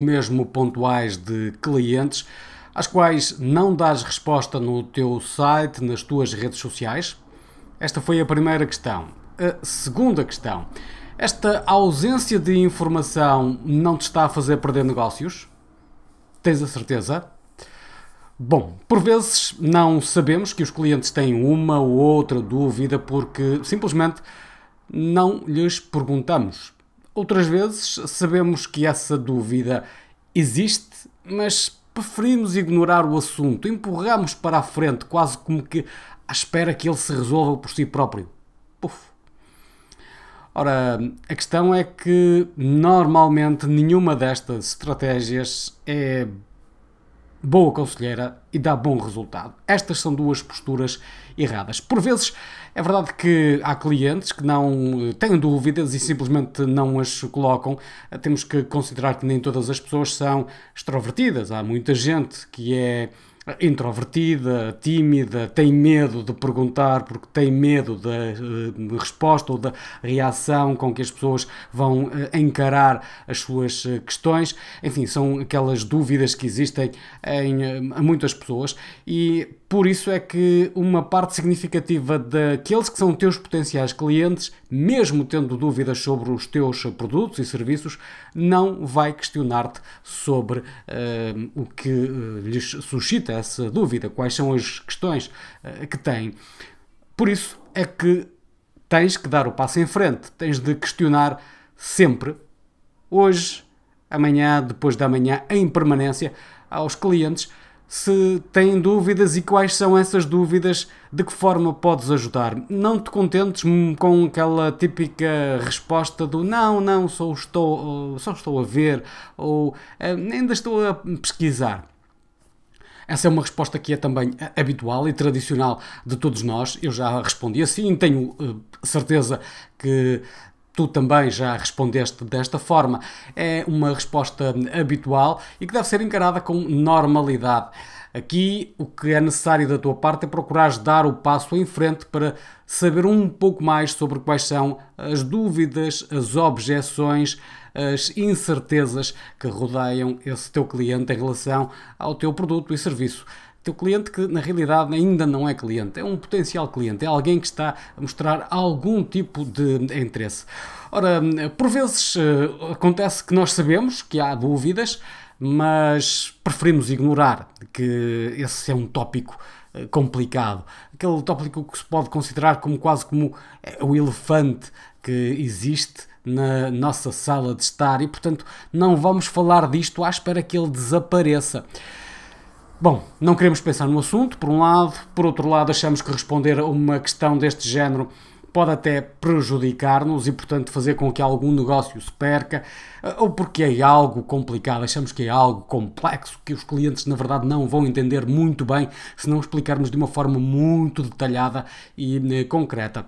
mesmo pontuais de clientes às quais não dás resposta no teu site, nas tuas redes sociais? Esta foi a primeira questão. A segunda questão: esta ausência de informação não te está a fazer perder negócios? Tens a certeza? Bom, por vezes não sabemos que os clientes têm uma ou outra dúvida porque simplesmente não lhes perguntamos. Outras vezes sabemos que essa dúvida existe, mas preferimos ignorar o assunto, empurramos para a frente, quase como que à espera que ele se resolva por si próprio. Puf. Ora, a questão é que normalmente nenhuma destas estratégias é boa conselheira e dá bom resultado. Estas são duas posturas erradas. Por vezes é verdade que há clientes que não têm dúvidas e simplesmente não as colocam. Temos que considerar que nem todas as pessoas são extrovertidas. Há muita gente que é introvertida, tímida, tem medo de perguntar porque tem medo da eh, resposta ou da reação com que as pessoas vão eh, encarar as suas eh, questões. Enfim, são aquelas dúvidas que existem em muitas pessoas e por isso é que uma parte significativa daqueles que são teus potenciais clientes, mesmo tendo dúvidas sobre os teus produtos e serviços, não vai questionar-te sobre o que lhes suscita essa dúvida, quais são as questões uh, que têm. Por isso é que tens que dar o passo em frente, tens de questionar sempre, hoje, amanhã, depois da manhã, em permanência, aos clientes se têm dúvidas e quais são essas dúvidas, de que forma podes ajudar. Não te contentes com aquela típica resposta do não, não, só estou, só estou a ver ou eh, ainda estou a pesquisar. Essa é uma resposta que é também habitual e tradicional de todos nós. Eu já respondi assim, tenho eh, certeza que tu também já respondeste desta forma. É uma resposta habitual e que deve ser encarada com normalidade. Aqui o que é necessário da tua parte é procurar dar o passo em frente para saber um pouco mais sobre quais são as dúvidas, as objeções, as incertezas que rodeiam esse teu cliente em relação ao teu produto e serviço teu cliente que na realidade ainda não é cliente, é um potencial cliente, é alguém que está a mostrar algum tipo de interesse. Ora, por vezes eh, acontece que nós sabemos que há dúvidas, mas preferimos ignorar que esse é um tópico eh, complicado, aquele tópico que se pode considerar como quase como eh, o elefante que existe na nossa sala de estar e, portanto, não vamos falar disto à espera que ele desapareça. Bom, não queremos pensar no assunto, por um lado, por outro lado, achamos que responder a uma questão deste género pode até prejudicar-nos e, portanto, fazer com que algum negócio se perca, eh, ou porque é algo complicado, achamos que é algo complexo, que os clientes, na verdade, não vão entender muito bem se não explicarmos de uma forma muito detalhada e eh, concreta.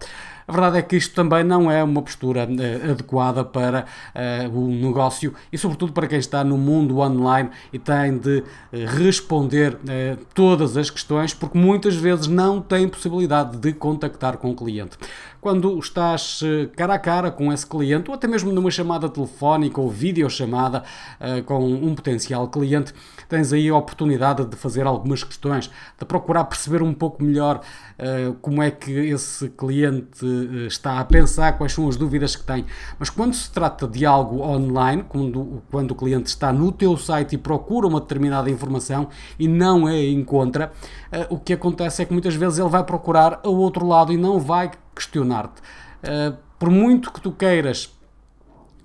A verdade é que isto também não é uma postura uh, adequada para uh, o negócio e, sobretudo, para quem está no mundo online e tem de uh, responder todas as questões, porque muitas vezes não tem possibilidade de contactar com o cliente. Quando estás cara a cara com esse cliente, ou até mesmo numa chamada telefónica ou videochamada com um potencial cliente, tens aí a oportunidade de fazer algumas questões, de procurar perceber um pouco melhor como é que esse cliente eh, está a pensar, quais são as dúvidas que tem. Mas quando se trata de algo online, quando, quando o cliente está no teu site e procura uma determinada informação e não a encontra, uh, o que acontece é que muitas vezes ele vai procurar ao outro lado e não vai questionar-te. Uh, por muito que tu queiras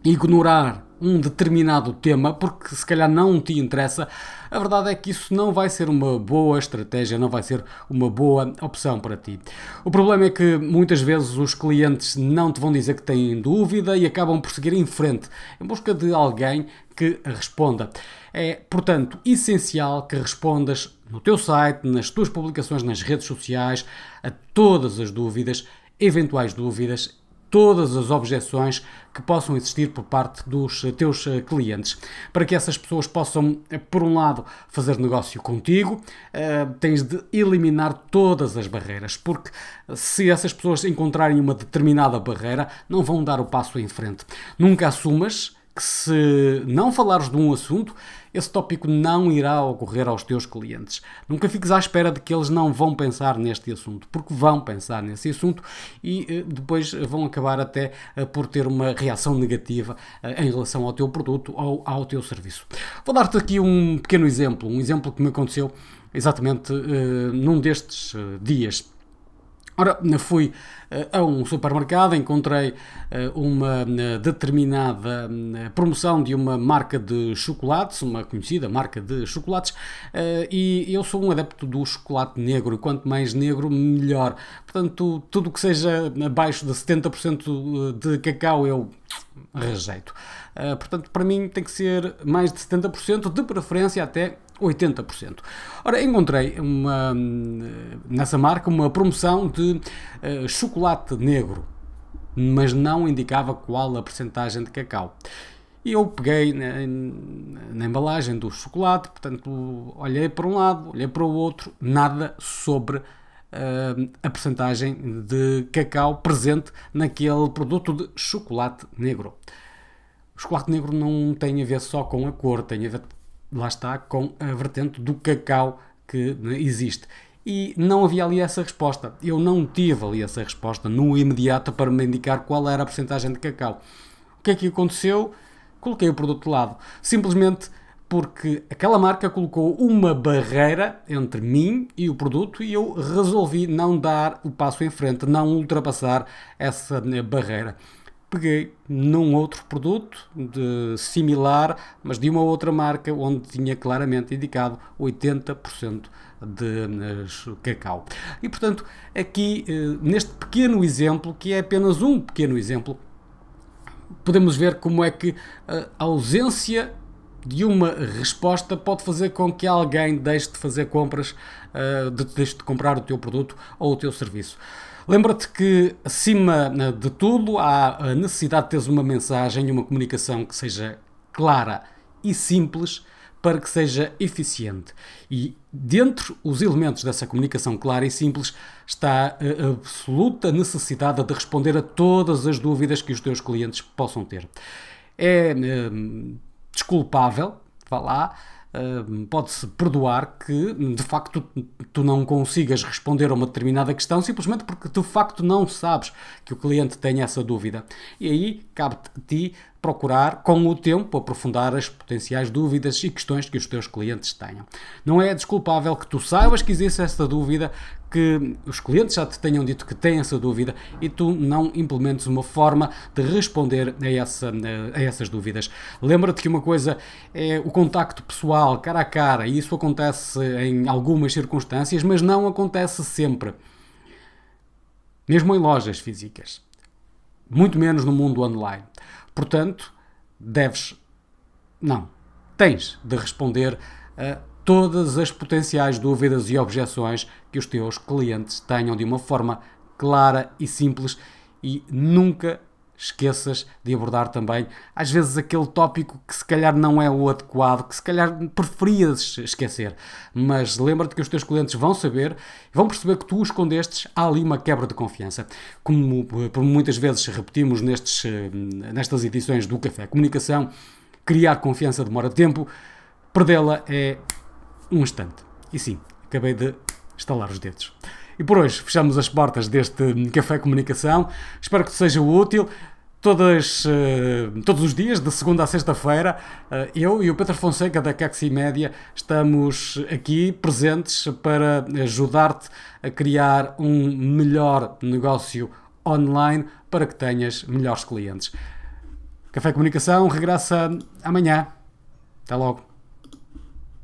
ignorar um determinado tema, porque se calhar não te interessa, a verdade é que isso não vai ser uma boa estratégia, não vai ser uma boa opção para ti. O problema é que muitas vezes os clientes não te vão dizer que têm dúvida e acabam por seguir em frente em busca de alguém que responda. É, portanto, essencial que respondas no teu site, nas tuas publicações nas redes sociais, a todas as dúvidas, eventuais dúvidas todas as objeções que possam existir por parte dos teus eh, clientes. Para que essas pessoas possam, eh, por um lado, fazer negócio contigo, uh, tens de eliminar todas as barreiras, porque se essas pessoas encontrarem uma determinada barreira, não vão dar o passo em frente. Nunca assumas que se não falares de um assunto, esse tópico não irá ocorrer aos teus clientes. Nunca fiques à espera de que eles não vão pensar neste assunto, porque vão pensar nesse assunto e eh, depois vão acabar até eh, por ter uma reação negativa eh, em relação ao teu produto ou ao teu serviço. Vou dar-te aqui um pequeno exemplo, um exemplo que me aconteceu exatamente num destes dias. Ora, fui eh, a um supermercado, encontrei eh, uma eh, determinada promoção de uma marca de chocolates, uma conhecida marca de chocolates, e eu sou um adepto do chocolate negro, quanto mais negro, melhor. Portanto, tudo que seja abaixo de 70% de cacau eu rejeito. Portanto, para mim tem que ser mais de 70%, de preferência até 80%. Ora, encontrei uma, nessa marca uma promoção de uh, chocolate negro, mas não indicava qual a percentagem de cacau. E eu peguei na, na, embalagem do chocolate, portanto, olhei para um lado, olhei para o outro, nada sobre uh, a percentagem de cacau presente naquele produto de chocolate negro. O chocolate negro não tem a ver só com a cor, tem a ver lá está, com a vertente do cacau que existe. E não havia ali essa resposta. Eu não tive ali essa resposta no imediato para me indicar qual era a porcentagem de cacau. O que é que aconteceu? Coloquei o produto de lado. Simplesmente porque aquela marca colocou uma barreira entre mim e o produto e eu resolvi não dar o passo em frente, não ultrapassar essa barreira peguei num outro produto de similar, mas de uma outra marca, onde tinha claramente indicado 80% de cacau. E portanto, aqui eh, neste pequeno exemplo, que é apenas um pequeno exemplo, podemos ver como é que a ausência de uma resposta pode fazer com que alguém deixe de fazer compras, eh, deixe de comprar o teu produto ou o teu serviço. Lembra-te que, acima né, de tudo, há a necessidade de teres uma mensagem e uma comunicação que seja clara e simples para que seja eficiente. E dentro os elementos dessa comunicação clara e simples está a absoluta necessidade de responder a todas as dúvidas que os teus clientes possam ter. É desculpável, vá lá, pode-se perdoar que de facto tu não consigas responder a uma determinada questão simplesmente porque de facto não sabes que o cliente tem essa dúvida. E aí cabe-te procurar, com o tempo, aprofundar as potenciais dúvidas e questões que os teus clientes tenham. Não é desculpável que tu saibas que existe essa dúvida, que os clientes já te tenham dito que têm essa dúvida e tu não implementes uma forma de responder a, essa, a essas dúvidas. Lembra-te que uma coisa é o contacto pessoal, cara a cara, e isso acontece em algumas circunstâncias, mas não acontece sempre. Mesmo em lojas físicas. Muito menos no mundo online. Portanto, deves. Não. Tens de responder a todas as potenciais dúvidas e objeções que os teus clientes tenham de uma forma clara e simples e nunca esqueças de abordar também, às vezes, aquele tópico que se calhar não é o adequado, que se calhar preferias esquecer. Mas lembra-te que os teus clientes vão saber, vão perceber que tu o escondestes, há ali uma quebra de confiança. Como, como muitas vezes repetimos nestes, nestas edições do Café Comunicação, criar confiança demora tempo, perdê-la é um instante. E sim, acabei de estalar os dedos. E por hoje fechamos as portas deste Café Comunicação. Espero que seja útil. Todas, uh, todos os dias, de segunda a sexta-feira, uh, eu e o Pedro Fonseca da Caxi Média estamos aqui presentes para ajudar-te a criar um melhor negócio online para que tenhas melhores clientes. Café Comunicação regressa amanhã. Até logo.